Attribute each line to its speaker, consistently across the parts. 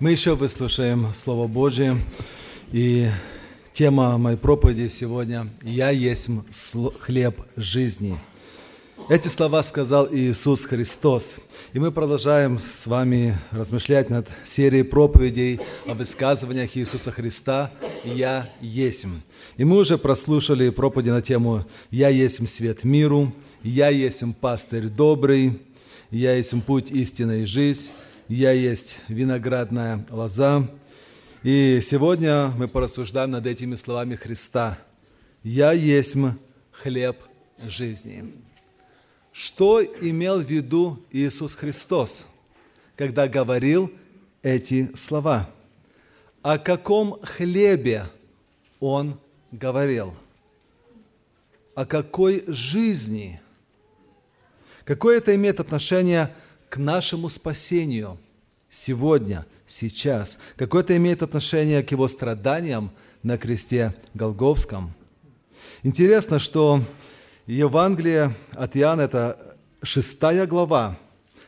Speaker 1: Мы еще выслушаем Слово Божие. И тема моей проповеди сегодня «Я есть хлеб жизни». Эти слова сказал Иисус Христос. И мы продолжаем с вами размышлять над серией проповедей о высказываниях Иисуса Христа «Я есть». И мы уже прослушали проповеди на тему «Я есть свет миру», «Я есть пастырь добрый», «Я есть путь, истина и жизнь», «Я есть виноградная лоза». И сегодня мы порассуждаем над этими словами Христа. «Я есть хлеб жизни». Что имел в виду Иисус Христос, когда говорил эти слова? О каком хлебе Он говорил? О какой жизни? Какое это имеет отношение к нашему спасению сегодня, сейчас. Какое это имеет отношение к его страданиям на кресте Голговском. Интересно, что Евангелие от Иоанна, это шестая глава,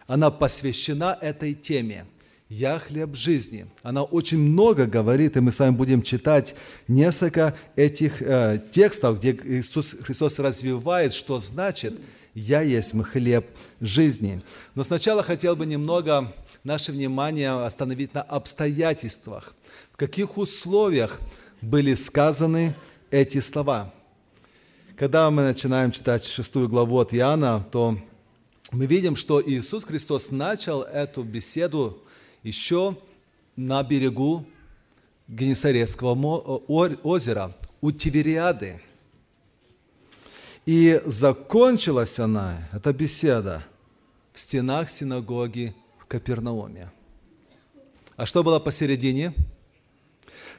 Speaker 1: она посвящена этой теме. «Я хлеб жизни». Она очень много говорит, и мы с вами будем читать несколько этих э, текстов, где Иисус Христос развивает, что значит – «Я есть хлеб жизни». Но сначала хотел бы немного наше внимание остановить на обстоятельствах, в каких условиях были сказаны эти слова. Когда мы начинаем читать шестую главу от Иоанна, то мы видим, что Иисус Христос начал эту беседу еще на берегу Генесарецкого озера, у Тивериады – и закончилась она, эта беседа, в стенах синагоги Капернауме. А что было посередине?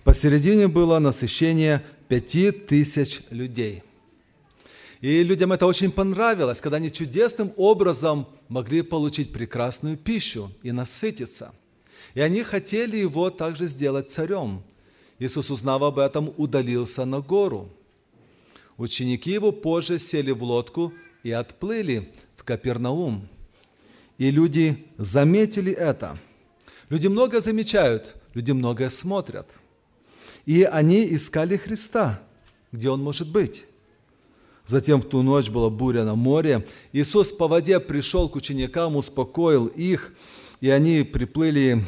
Speaker 1: Посередине было насыщение пяти тысяч людей. И людям это очень понравилось, когда они чудесным образом могли получить прекрасную пищу и насытиться. И они хотели его также сделать царем. Иисус, узнав об этом, удалился на гору – Ученики его позже сели в лодку и отплыли в Капернаум. И люди заметили это. Люди много замечают, люди многое смотрят. И они искали Христа, где Он может быть. Затем в ту ночь была буря на море. Иисус по воде пришел к ученикам, успокоил их, и они приплыли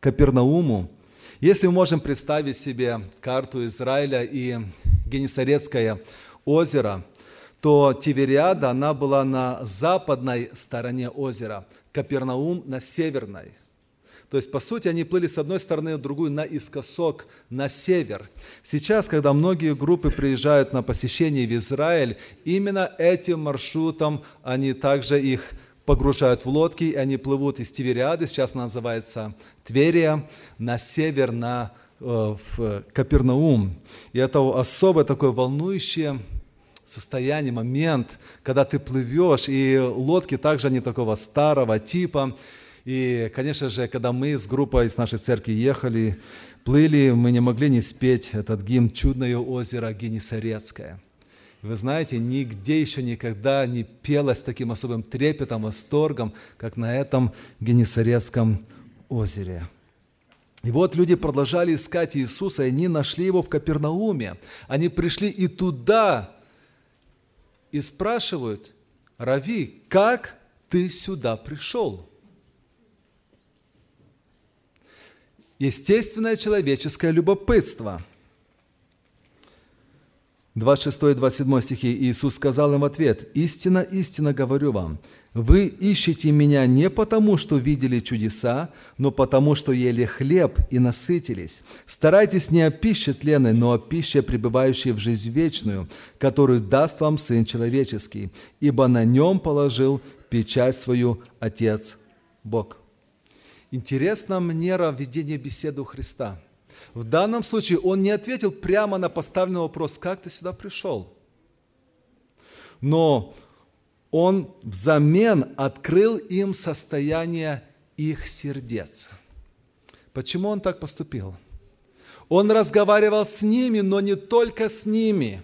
Speaker 1: к Капернауму. Если мы можем представить себе карту Израиля и Генесарецкое озеро, то Тивериада, она была на западной стороне озера, Капернаум на северной. То есть, по сути, они плыли с одной стороны, в другую наискосок, на север. Сейчас, когда многие группы приезжают на посещение в Израиль, именно этим маршрутом они также их погружают в лодки, и они плывут из Тивериады, сейчас называется Тверия, на север, на Э, в Капернаум. И это особое такое волнующее состояние, момент, когда ты плывешь, и лодки также не такого старого типа. И, конечно же, когда мы с группой из нашей церкви ехали, плыли, мы не могли не спеть этот гимн «Чудное озеро Генесарецкое». Вы знаете, нигде еще никогда не пелось таким особым трепетом, восторгом, как на этом Генесарецком озере. И вот люди продолжали искать Иисуса, и они нашли его в Капернауме. Они пришли и туда, и спрашивают, Рави, как ты сюда пришел? Естественное человеческое любопытство – 26 и 27 стихи Иисус сказал им в ответ, «Истина, истина говорю вам, вы ищете Меня не потому, что видели чудеса, но потому, что ели хлеб и насытились. Старайтесь не о пище тленной, но о пище, пребывающей в жизнь вечную, которую даст вам Сын Человеческий, ибо на нем положил печать свою Отец Бог». Интересна манера ведения беседы у Христа – в данном случае он не ответил прямо на поставленный вопрос, как ты сюда пришел. Но он взамен открыл им состояние их сердец. Почему он так поступил? Он разговаривал с ними, но не только с ними.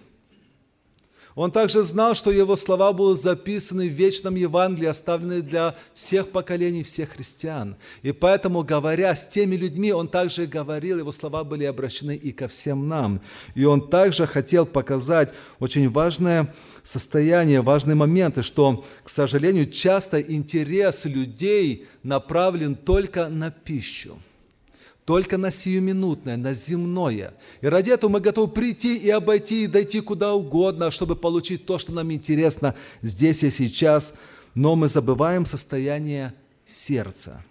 Speaker 1: Он также знал, что его слова будут записаны в вечном Евангелии, оставлены для всех поколений, всех христиан. И поэтому, говоря с теми людьми, он также говорил, его слова были обращены и ко всем нам. И он также хотел показать очень важное состояние, важные моменты, что, к сожалению, часто интерес людей направлен только на пищу – только на сиюминутное, на земное. И ради этого мы готовы прийти и обойти, и дойти куда угодно, чтобы получить то, что нам интересно здесь и сейчас. Но мы забываем состояние сердца.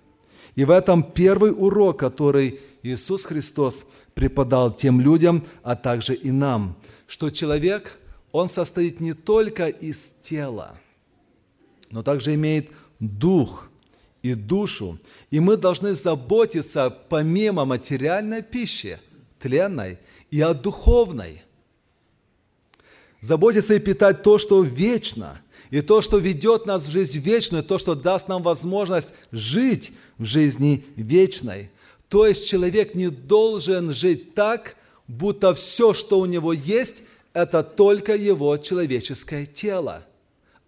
Speaker 1: И в этом первый урок, который Иисус Христос преподал тем людям, а также и нам, что человек, он состоит не только из тела, но также имеет дух – и душу. И мы должны заботиться помимо материальной пищи, тленной, и о духовной. Заботиться и питать то, что вечно, и то, что ведет нас в жизнь вечную, то, что даст нам возможность жить в жизни вечной. То есть человек не должен жить так, будто все, что у него есть, это только его человеческое тело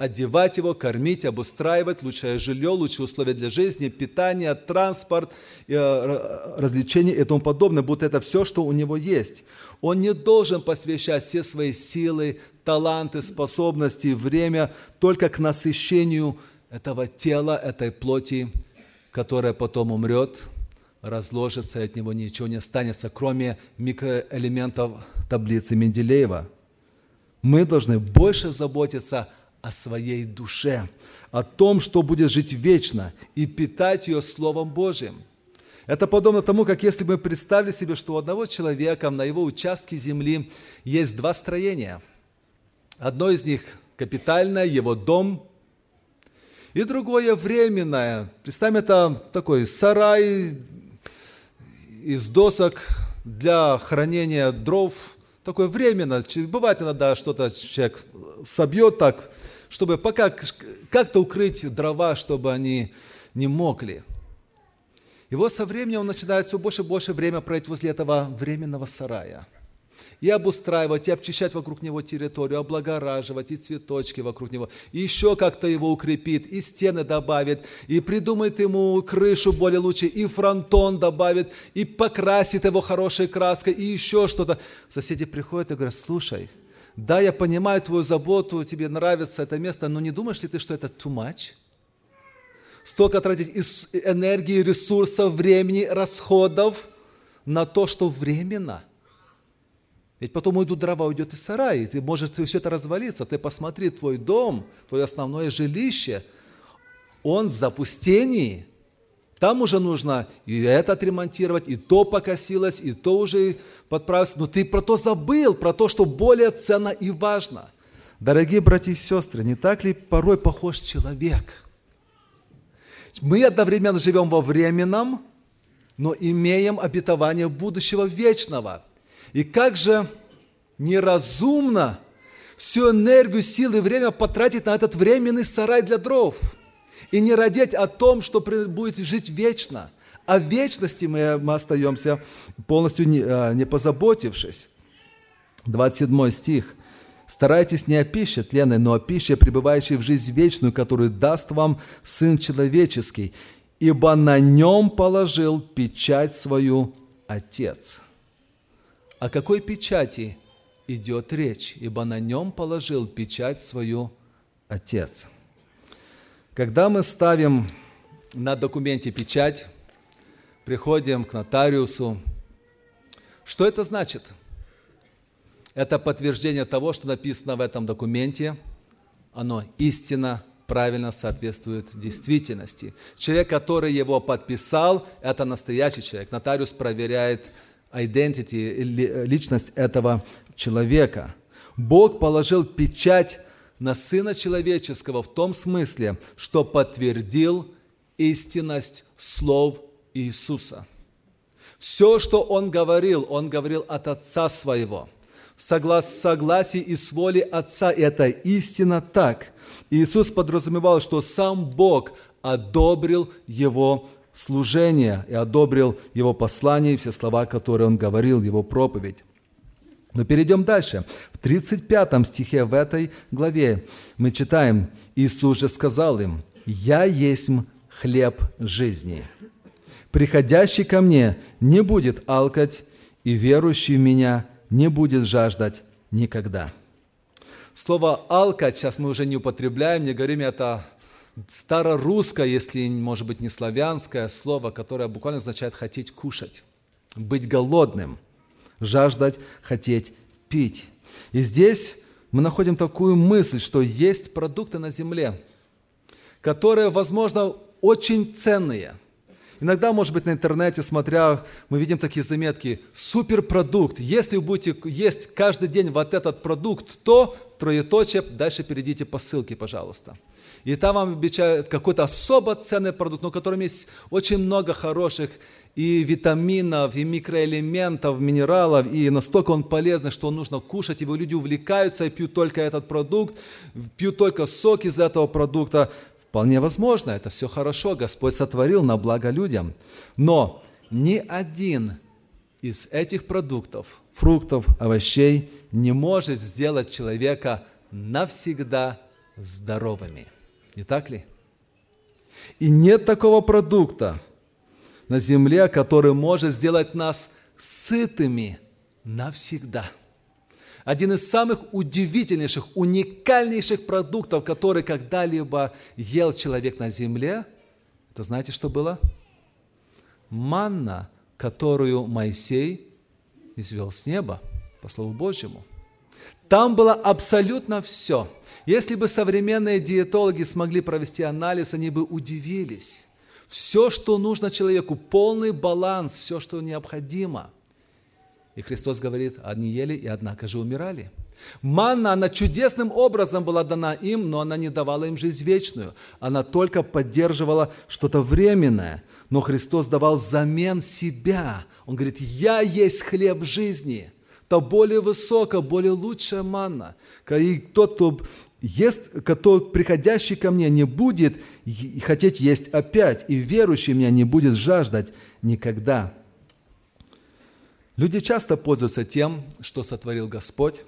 Speaker 1: одевать его, кормить, обустраивать, лучшее жилье, лучшие условия для жизни, питание, транспорт, э, развлечения и тому подобное, будто это все, что у него есть. Он не должен посвящать все свои силы, таланты, способности, время только к насыщению этого тела, этой плоти, которая потом умрет, разложится, и от него ничего не останется, кроме микроэлементов таблицы Менделеева. Мы должны больше заботиться о о своей душе, о том, что будет жить вечно и питать ее Словом Божьим. Это подобно тому, как если бы мы представили себе, что у одного человека на его участке земли есть два строения. Одно из них капитальное, его дом, и другое временное. Представим, это такой сарай из досок для хранения дров, такое временно. Бывает иногда что-то человек собьет так, чтобы пока как-то укрыть дрова, чтобы они не мокли. И вот со временем он начинает все больше и больше время проводить возле этого временного сарая. И обустраивать, и обчищать вокруг него территорию, облагораживать, и цветочки вокруг него. И еще как-то его укрепит, и стены добавит, и придумает ему крышу более лучше, и фронтон добавит, и покрасит его хорошей краской, и еще что-то. Соседи приходят и говорят, слушай, да, я понимаю твою заботу, тебе нравится это место, но не думаешь ли ты, что это too much? Столько тратить энергии, ресурсов, времени, расходов на то, что временно. Ведь потом уйдут дрова, уйдет и сарай, и ты можешь все это развалиться. Ты посмотри, твой дом, твое основное жилище, он в запустении – там уже нужно и это отремонтировать, и то покосилось, и то уже подправилось. Но ты про то забыл, про то, что более ценно и важно. Дорогие братья и сестры, не так ли порой похож человек? Мы одновременно живем во временном, но имеем обетование будущего вечного. И как же неразумно всю энергию, силы и время потратить на этот временный сарай для дров – и не родить о том, что будет жить вечно. О вечности мы, мы остаемся полностью не, а, не позаботившись. 27 стих. «Старайтесь не о пище тленной, но о пище, пребывающей в жизнь вечную, которую даст вам Сын Человеческий, ибо на нем положил печать свою Отец». О какой печати идет речь? Ибо на нем положил печать свою Отец. Когда мы ставим на документе печать, приходим к нотариусу, что это значит? Это подтверждение того, что написано в этом документе, оно истинно, правильно соответствует действительности. Человек, который его подписал, это настоящий человек. Нотариус проверяет identity, личность этого человека. Бог положил печать на Сына Человеческого в том смысле, что подтвердил истинность слов Иисуса. Все, что Он говорил, Он говорил от Отца Своего, в согласии и с волей Отца. И это истина так. Иисус подразумевал, что сам Бог одобрил Его служение и одобрил Его послание и все слова, которые Он говорил, Его проповедь. Но перейдем дальше. В 35 стихе в этой главе мы читаем, Иисус же сказал им, «Я есть хлеб жизни. Приходящий ко мне не будет алкать, и верующий в меня не будет жаждать никогда». Слово «алкать» сейчас мы уже не употребляем, не говорим это старорусское, если, может быть, не славянское слово, которое буквально означает «хотеть кушать», «быть голодным», «жаждать», «хотеть пить». И здесь мы находим такую мысль, что есть продукты на земле, которые, возможно, очень ценные. Иногда, может быть, на интернете, смотря, мы видим такие заметки, суперпродукт. Если вы будете есть каждый день вот этот продукт, то троеточие, дальше перейдите по ссылке, пожалуйста. И там вам обещают какой-то особо ценный продукт, но в котором есть очень много хороших и витаминов, и микроэлементов, минералов, и настолько он полезный, что нужно кушать, и люди увлекаются и пьют только этот продукт, пьют только сок из этого продукта. Вполне возможно, это все хорошо, Господь сотворил на благо людям. Но ни один из этих продуктов, фруктов, овощей не может сделать человека навсегда здоровыми. Не так ли? И нет такого продукта на земле, который может сделать нас сытыми навсегда – один из самых удивительнейших, уникальнейших продуктов, который когда-либо ел человек на земле, это знаете, что было? Манна, которую Моисей извел с неба, по Слову Божьему. Там было абсолютно все. Если бы современные диетологи смогли провести анализ, они бы удивились. Все, что нужно человеку, полный баланс, все, что необходимо – и Христос говорит, они ели и однако же умирали. Манна, она чудесным образом была дана им, но она не давала им жизнь вечную. Она только поддерживала что-то временное. Но Христос давал взамен себя. Он говорит, я есть хлеб жизни. То более высокая, более лучшая манна. И тот, кто ест, кто приходящий ко мне не будет хотеть есть опять, и верующий меня не будет жаждать никогда. Люди часто пользуются тем, что сотворил Господь,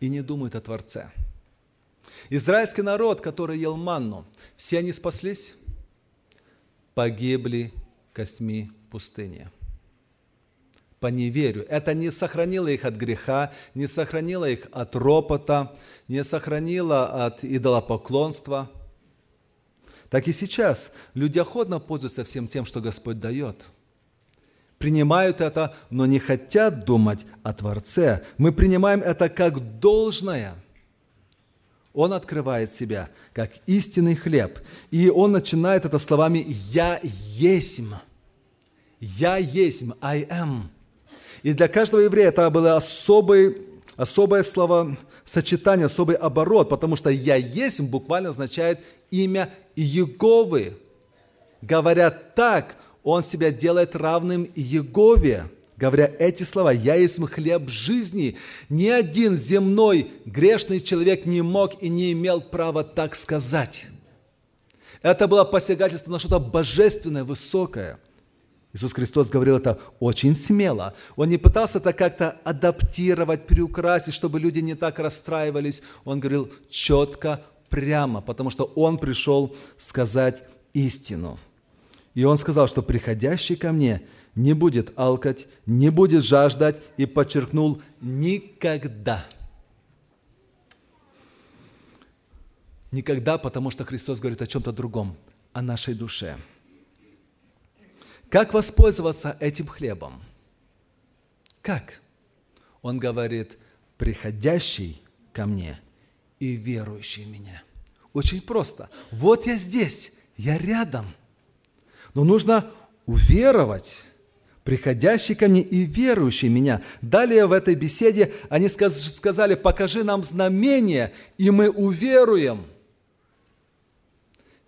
Speaker 1: и не думают о Творце. Израильский народ, который ел манну, все они спаслись, погибли костьми в пустыне. По неверию. Это не сохранило их от греха, не сохранило их от ропота, не сохранило от идолопоклонства. Так и сейчас люди охотно пользуются всем тем, что Господь дает – принимают это, но не хотят думать о Творце. Мы принимаем это как должное. Он открывает себя как истинный хлеб. И он начинает это словами «Я есмь». «Я есмь», «I am». И для каждого еврея это было особый, особое словосочетание, особый оборот, потому что «Я есмь» буквально означает имя Иеговы. Говорят так, он себя делает равным Егове, говоря эти слова, «Я есть хлеб жизни». Ни один земной грешный человек не мог и не имел права так сказать. Это было посягательство на что-то божественное, высокое. Иисус Христос говорил это очень смело. Он не пытался это как-то адаптировать, приукрасить, чтобы люди не так расстраивались. Он говорил четко, прямо, потому что Он пришел сказать истину. И он сказал, что приходящий ко мне не будет алкать, не будет жаждать, и подчеркнул никогда. Никогда, потому что Христос говорит о чем-то другом, о нашей душе. Как воспользоваться этим хлебом? Как? Он говорит, приходящий ко мне и верующий в меня. Очень просто. Вот я здесь, я рядом – но нужно уверовать, приходящий ко мне и верующий меня. Далее в этой беседе они сказали, покажи нам знамение, и мы уверуем.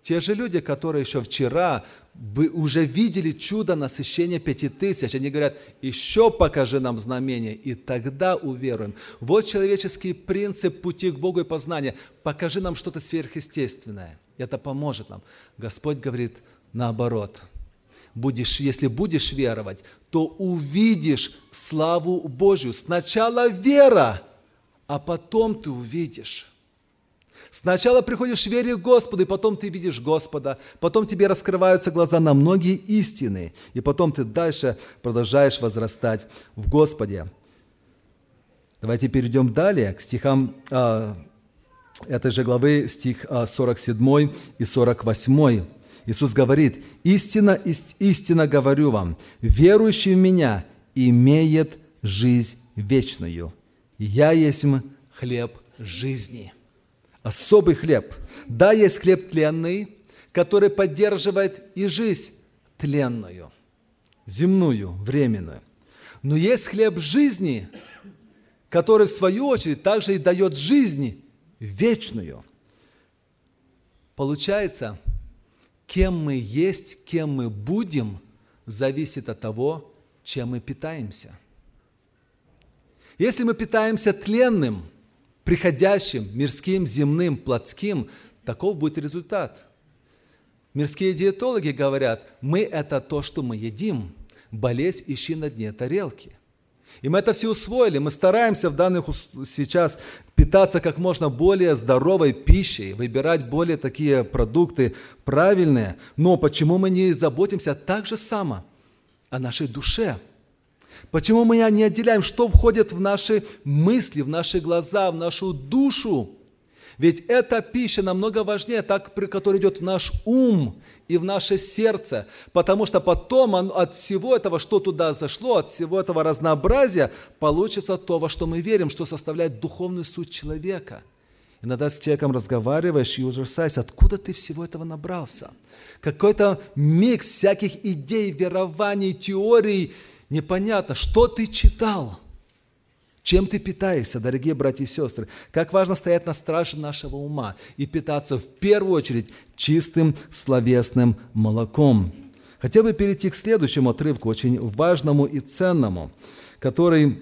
Speaker 1: Те же люди, которые еще вчера вы уже видели чудо насыщения пяти тысяч, они говорят, еще покажи нам знамение, и тогда уверуем. Вот человеческий принцип пути к Богу и познания. Покажи нам что-то сверхъестественное. Это поможет нам. Господь говорит, наоборот. будешь, если будешь веровать, то увидишь славу Божью. Сначала вера, а потом ты увидишь. Сначала приходишь в вере к Господу, и потом ты видишь Господа, потом тебе раскрываются глаза на многие истины, и потом ты дальше продолжаешь возрастать в Господе. Давайте перейдем далее к стихам а, этой же главы, стих а, 47 и 48. Иисус говорит, «Истина, истина говорю вам, верующий в Меня имеет жизнь вечную. Я есть хлеб жизни» особый хлеб. Да, есть хлеб тленный, который поддерживает и жизнь тленную, земную, временную. Но есть хлеб жизни, который в свою очередь также и дает жизнь вечную. Получается, кем мы есть, кем мы будем, зависит от того, чем мы питаемся. Если мы питаемся тленным – приходящим, мирским, земным, плотским, таков будет результат. Мирские диетологи говорят, мы – это то, что мы едим. Болезнь ищи на дне тарелки. И мы это все усвоили. Мы стараемся в данных сейчас питаться как можно более здоровой пищей, выбирать более такие продукты правильные. Но почему мы не заботимся так же само о нашей душе – Почему мы не отделяем, что входит в наши мысли, в наши глаза, в нашу душу? Ведь эта пища намного важнее, так, которая идет в наш ум и в наше сердце, потому что потом от всего этого, что туда зашло, от всего этого разнообразия, получится то, во что мы верим, что составляет духовную суть человека. Иногда с человеком разговариваешь и ужасаешься, откуда ты всего этого набрался? Какой-то микс всяких идей, верований, теорий, непонятно, что ты читал, чем ты питаешься, дорогие братья и сестры. Как важно стоять на страже нашего ума и питаться в первую очередь чистым словесным молоком. Хотел бы перейти к следующему отрывку, очень важному и ценному, который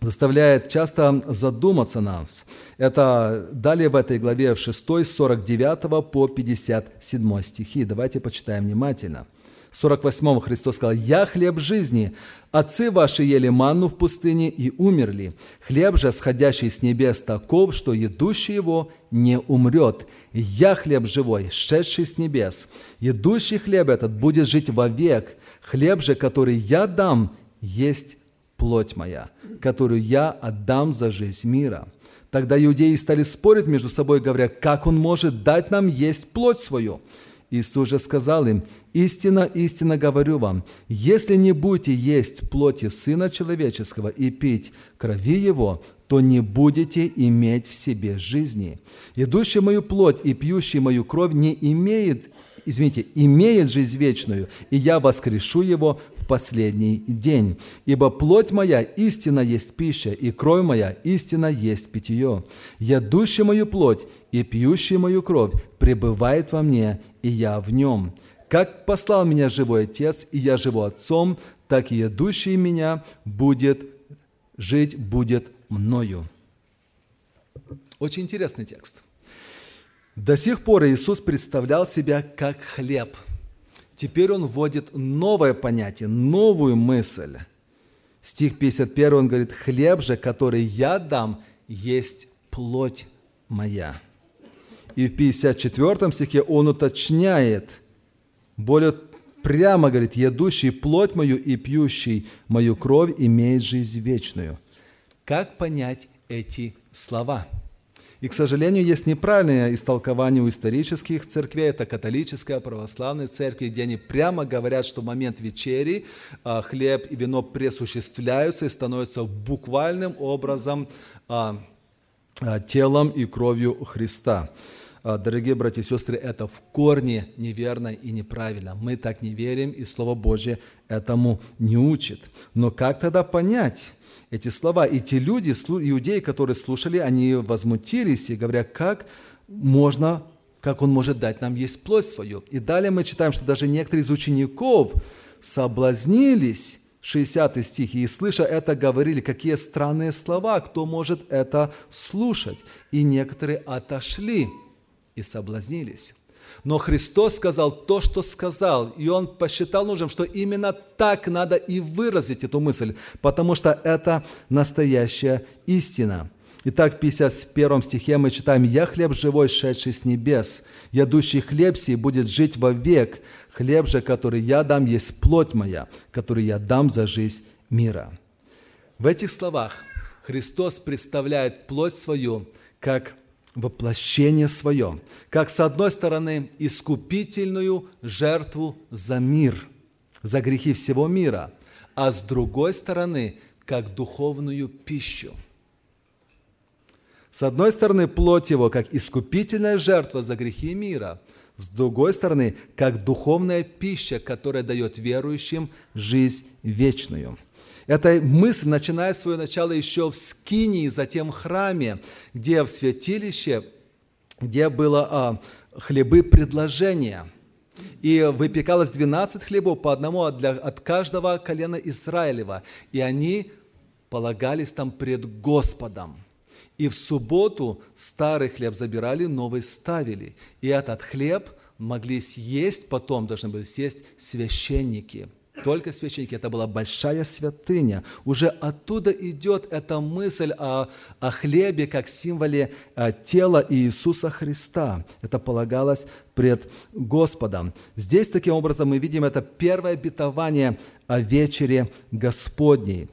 Speaker 1: заставляет часто задуматься нас. Это далее в этой главе в 6, 49 по 57 стихи. Давайте почитаем внимательно. 48 Христос сказал, «Я хлеб жизни. Отцы ваши ели манну в пустыне и умерли. Хлеб же, сходящий с небес, таков, что едущий его не умрет. Я хлеб живой, шедший с небес. Едущий хлеб этот будет жить вовек. Хлеб же, который я дам, есть плоть моя, которую я отдам за жизнь мира». Тогда иудеи стали спорить между собой, говоря, как он может дать нам есть плоть свою – Иисус же сказал им, «Истинно, истинно говорю вам, если не будете есть плоти Сына Человеческого и пить крови Его, то не будете иметь в себе жизни. Идущий мою плоть и пьющий мою кровь не имеет, извините, имеет жизнь вечную, и я воскрешу его в последний день. Ибо плоть моя истина есть пища, и кровь моя истина есть питье. Ядущий мою плоть и пьющий мою кровь пребывает во мне, и я в нем. Как послал меня живой Отец, и я живу Отцом, так и ядущий меня будет жить будет мною. Очень интересный текст. До сих пор Иисус представлял себя как хлеб. Теперь он вводит новое понятие, новую мысль. Стих 51, он говорит, «Хлеб же, который я дам, есть плоть моя». И в 54 стихе он уточняет, более прямо говорит, «Едущий плоть мою и пьющий мою кровь имеет жизнь вечную». Как понять эти слова? И, к сожалению, есть неправильное истолкование у исторических церквей, это католическая, православная церкви, где они прямо говорят, что в момент вечери а, хлеб и вино пресуществляются и становятся буквальным образом а, а, телом и кровью Христа. Дорогие братья и сестры, это в корне неверно и неправильно. Мы так не верим, и Слово Божье этому не учит. Но как тогда понять эти слова? И те люди, иудеи, которые слушали, они возмутились и говорят, как можно как он может дать нам есть плоть свою. И далее мы читаем, что даже некоторые из учеников соблазнились, 60 стих, и слыша это, говорили, какие странные слова, кто может это слушать. И некоторые отошли и соблазнились. Но Христос сказал то, что сказал, и Он посчитал нужным, что именно так надо и выразить эту мысль, потому что это настоящая истина. Итак, в 51 стихе мы читаем «Я хлеб живой, шедший с небес, ядущий хлеб сей будет жить вовек, хлеб же, который я дам, есть плоть моя, которую я дам за жизнь мира». В этих словах Христос представляет плоть свою как воплощение свое, как с одной стороны искупительную жертву за мир, за грехи всего мира, а с другой стороны как духовную пищу – с одной стороны, плоть его как искупительная жертва за грехи мира, с другой стороны, как духовная пища, которая дает верующим жизнь вечную. Эта мысль начинает свое начало еще в Скинии, затем в храме, где в святилище, где было а, хлебы предложения. И выпекалось 12 хлебов по одному от, для, от каждого колена Израилева. И они полагались там пред Господом. И в субботу старый хлеб забирали, новый ставили. И этот хлеб могли съесть, потом должны были съесть священники. Только священники. Это была большая святыня. Уже оттуда идет эта мысль о, о хлебе как символе а, тела Иисуса Христа. Это полагалось пред Господом. Здесь, таким образом, мы видим это первое обетование о вечере Господней.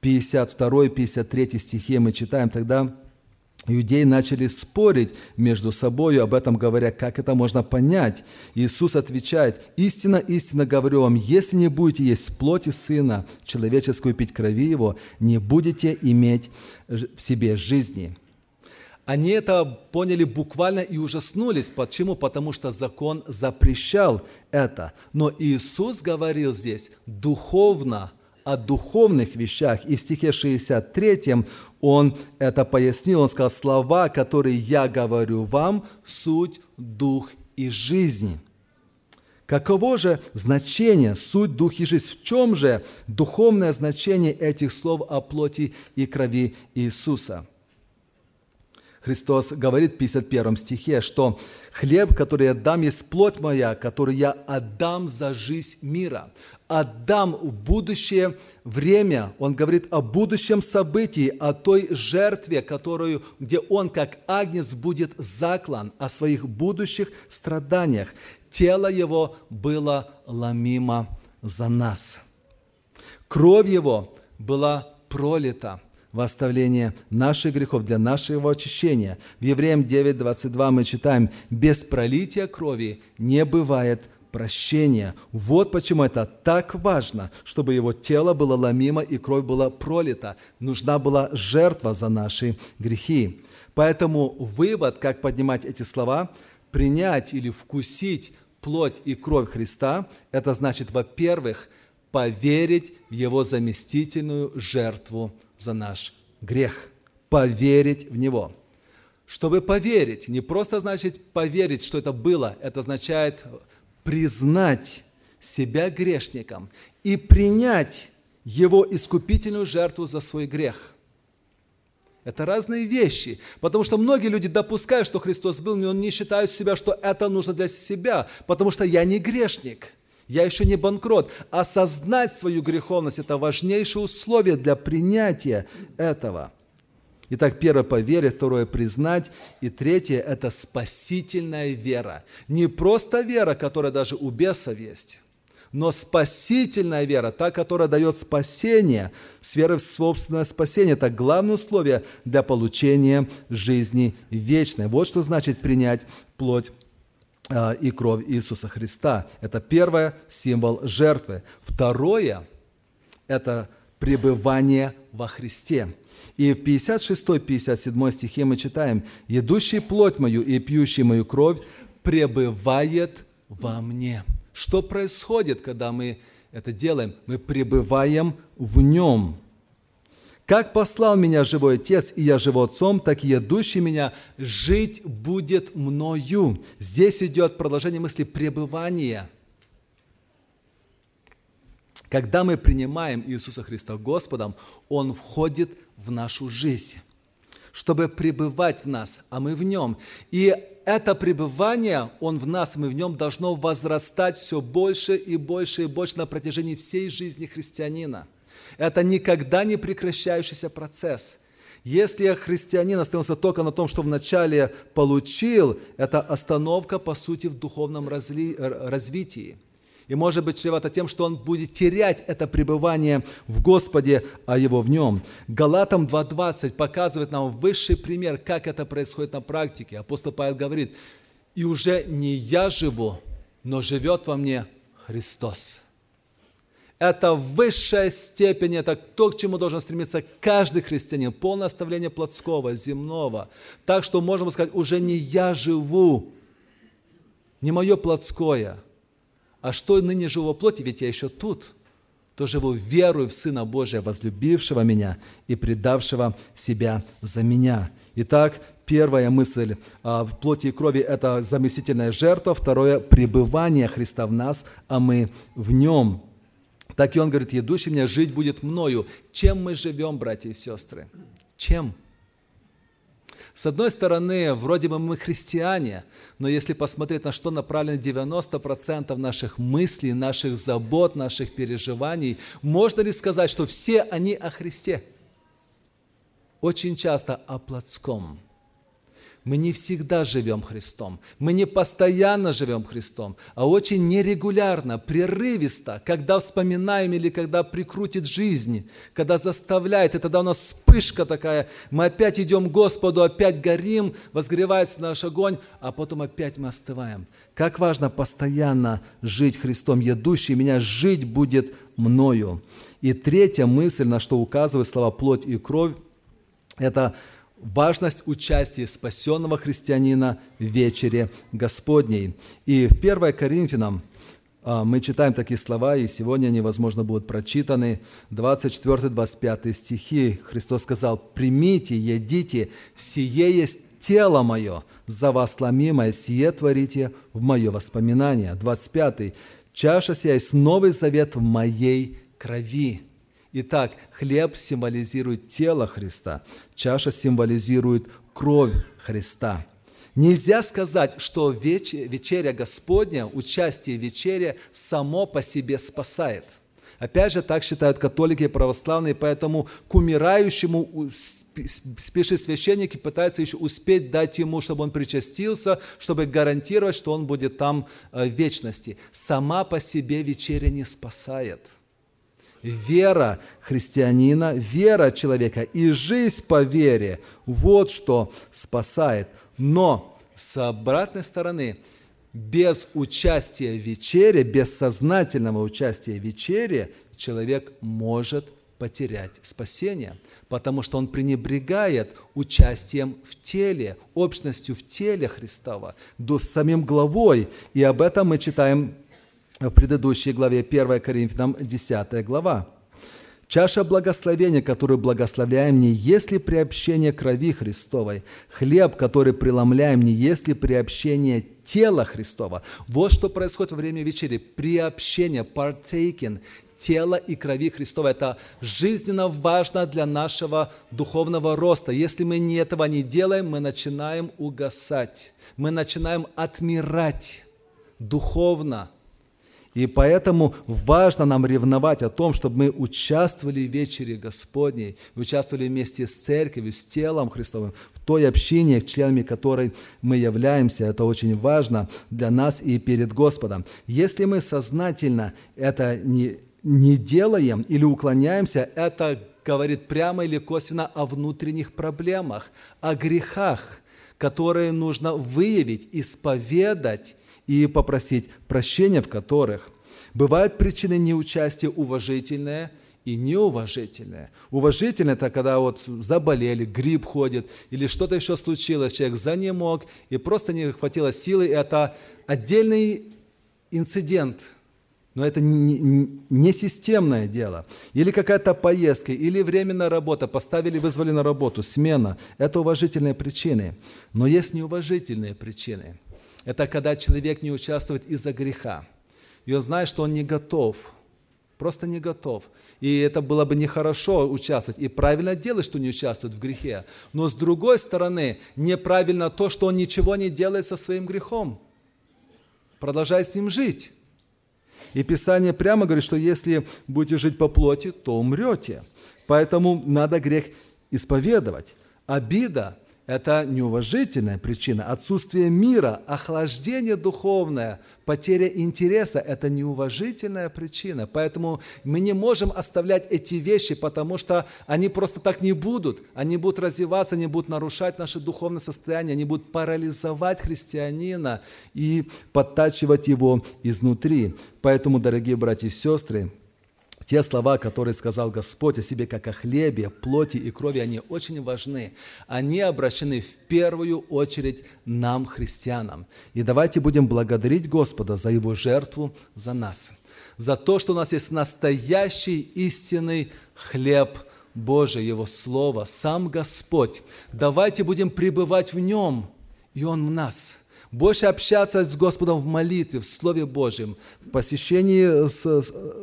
Speaker 1: 52-53 стихи мы читаем тогда, Иудеи начали спорить между собой, об этом говоря, как это можно понять. Иисус отвечает, «Истинно, истинно говорю вам, если не будете есть плоти Сына человеческую, пить крови Его, не будете иметь в себе жизни». Они это поняли буквально и ужаснулись. Почему? Потому что закон запрещал это. Но Иисус говорил здесь духовно – о духовных вещах. И в стихе 63 он это пояснил. Он сказал, слова, которые я говорю вам, суть, дух и жизнь. Каково же значение, суть, дух и жизнь? В чем же духовное значение этих слов о плоти и крови Иисуса? Христос говорит в 51 стихе, что «хлеб, который я дам, есть плоть моя, которую я отдам за жизнь мира» отдам в будущее время. Он говорит о будущем событии, о той жертве, которую, где он как агнец будет заклан, о своих будущих страданиях. Тело его было ломимо за нас. Кровь его была пролита в оставление наших грехов, для нашего очищения. В Евреям 9.22 мы читаем, «Без пролития крови не бывает прощения. Вот почему это так важно, чтобы его тело было ломимо и кровь была пролита. Нужна была жертва за наши грехи. Поэтому вывод, как поднимать эти слова, принять или вкусить плоть и кровь Христа, это значит, во-первых, поверить в Его заместительную жертву за наш грех. Поверить в Него. Чтобы поверить, не просто значит поверить, что это было, это означает признать себя грешником и принять его искупительную жертву за свой грех. Это разные вещи, потому что многие люди допускают, что Христос был, но не считают себя, что это нужно для себя, потому что я не грешник, я еще не банкрот. Осознать свою греховность – это важнейшее условие для принятия этого – Итак, первое – поверить, второе – признать, и третье – это спасительная вера. Не просто вера, которая даже у бесов есть, но спасительная вера, та, которая дает спасение, с верой в собственное спасение. Это главное условие для получения жизни вечной. Вот что значит принять плоть и кровь Иисуса Христа. Это первое – символ жертвы. Второе – это пребывание во Христе. И в 56-57 стихе мы читаем, «Едущий плоть мою и пьющий мою кровь пребывает во мне». Что происходит, когда мы это делаем? Мы пребываем в нем. Как послал меня живой Отец, и я живу Отцом, так и едущий меня жить будет мною. Здесь идет продолжение мысли пребывания – когда мы принимаем Иисуса Христа Господом, Он входит в нашу жизнь. чтобы пребывать в нас, а мы в Нем. И это пребывание, Он в нас, мы в Нем, должно возрастать все больше и больше и больше на протяжении всей жизни христианина. Это никогда не прекращающийся процесс. Если христианин остановился только на том, что вначале получил, это остановка, по сути, в духовном разли... развитии – и может быть чревато тем, что он будет терять это пребывание в Господе, а его в нем. Галатам 2.20 показывает нам высший пример, как это происходит на практике. Апостол Павел говорит, «И уже не я живу, но живет во мне Христос». Это высшая степень, это то, к чему должен стремиться каждый христианин. Полное оставление плотского, земного. Так что можем сказать, уже не я живу, не мое плотское – а что ныне живу во плоти, ведь я еще тут, то живу верую в Сына Божия, возлюбившего меня и предавшего себя за меня. Итак, первая мысль а, в плоти и крови – это заместительная жертва. Второе – пребывание Христа в нас, а мы в Нем. Так и он говорит, «Едущий меня жить будет мною». Чем мы живем, братья и сестры? Чем? С одной стороны, вроде бы мы христиане, но если посмотреть, на что направлено 90% наших мыслей, наших забот, наших переживаний, можно ли сказать, что все они о Христе? Очень часто о плотском – мы не всегда живем Христом, мы не постоянно живем Христом, а очень нерегулярно, прерывисто, когда вспоминаем или когда прикрутит жизнь, когда заставляет, и тогда у нас вспышка такая, мы опять идем к Господу, опять горим, возгревается наш огонь, а потом опять мы остываем. Как важно постоянно жить Христом, едущий меня жить будет мною. И третья мысль, на что указывают слова «плоть и кровь», это важность участия спасенного христианина в вечере Господней. И в 1 Коринфянам а, мы читаем такие слова, и сегодня они, возможно, будут прочитаны. 24-25 стихи. Христос сказал, «Примите, едите, сие есть тело мое, за вас ломимое, сие творите в мое воспоминание». 25. «Чаша сия есть новый завет в моей крови». Итак, хлеб символизирует тело Христа, чаша символизирует кровь Христа. Нельзя сказать, что вечеря Господня, участие в вечере само по себе спасает. Опять же, так считают католики и православные, поэтому к умирающему спешит священник и пытается еще успеть дать ему, чтобы он причастился, чтобы гарантировать, что он будет там э, в вечности. Сама по себе вечеря не спасает – вера христианина, вера человека и жизнь по вере – вот что спасает. Но с обратной стороны, без участия в вечере, без сознательного участия в вечере, человек может потерять спасение, потому что он пренебрегает участием в теле, общностью в теле Христова, до самим главой. И об этом мы читаем в предыдущей главе 1 Коринфянам 10 глава. Чаша благословения, которую благословляем, не есть ли приобщение крови Христовой. Хлеб, который преломляем, не есть ли приобщение тела Христова. Вот что происходит во время вечери. Приобщение, partaking, тела и крови Христова. Это жизненно важно для нашего духовного роста. Если мы не этого не делаем, мы начинаем угасать, мы начинаем отмирать духовно – и поэтому важно нам ревновать о том, чтобы мы участвовали в вечере Господней, участвовали вместе с церковью, с телом Христовым, в той общине, членами которой мы являемся. Это очень важно для нас и перед Господом. Если мы сознательно это не, не делаем или уклоняемся, это говорит прямо или косвенно о внутренних проблемах, о грехах, которые нужно выявить, исповедать и попросить прощения в которых. Бывают причины неучастия уважительные и неуважительные. Уважительное – это когда вот заболели, грипп ходит, или что-то еще случилось, человек занемог, и просто не хватило силы. Это отдельный инцидент, но это не, не системное дело. Или какая-то поездка, или временная работа, поставили, вызвали на работу, смена. Это уважительные причины. Но есть неуважительные причины – это когда человек не участвует из-за греха. И он знает, что он не готов просто не готов. И это было бы нехорошо участвовать. И правильно делать, что не участвует в грехе. Но с другой стороны, неправильно то, что он ничего не делает со своим грехом. Продолжает с ним жить. И Писание прямо говорит, что если будете жить по плоти, то умрете. Поэтому надо грех исповедовать. Обида это неуважительная причина. Отсутствие мира, охлаждение духовное, потеря интереса – это неуважительная причина. Поэтому мы не можем оставлять эти вещи, потому что они просто так не будут. Они будут развиваться, они будут нарушать наше духовное состояние, они будут парализовать христианина и подтачивать его изнутри. Поэтому, дорогие братья и сестры, те слова, которые сказал Господь о себе как о хлебе, плоти и крови, они очень важны. Они обращены в первую очередь нам, христианам. И давайте будем благодарить Господа за Его жертву за нас. За то, что у нас есть настоящий истинный хлеб Божий, Его Слово, сам Господь. Давайте будем пребывать в Нем, и Он в нас – больше общаться с Господом в молитве, в Слове Божьем, в посещении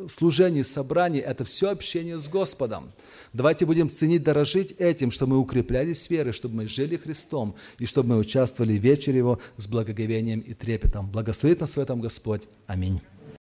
Speaker 1: служений, собраний. Это все общение с Господом. Давайте будем ценить, дорожить этим, что мы укреплялись верой, чтобы мы жили Христом и чтобы мы участвовали в вечере Его с благоговением и трепетом. Благословит нас в этом Господь. Аминь.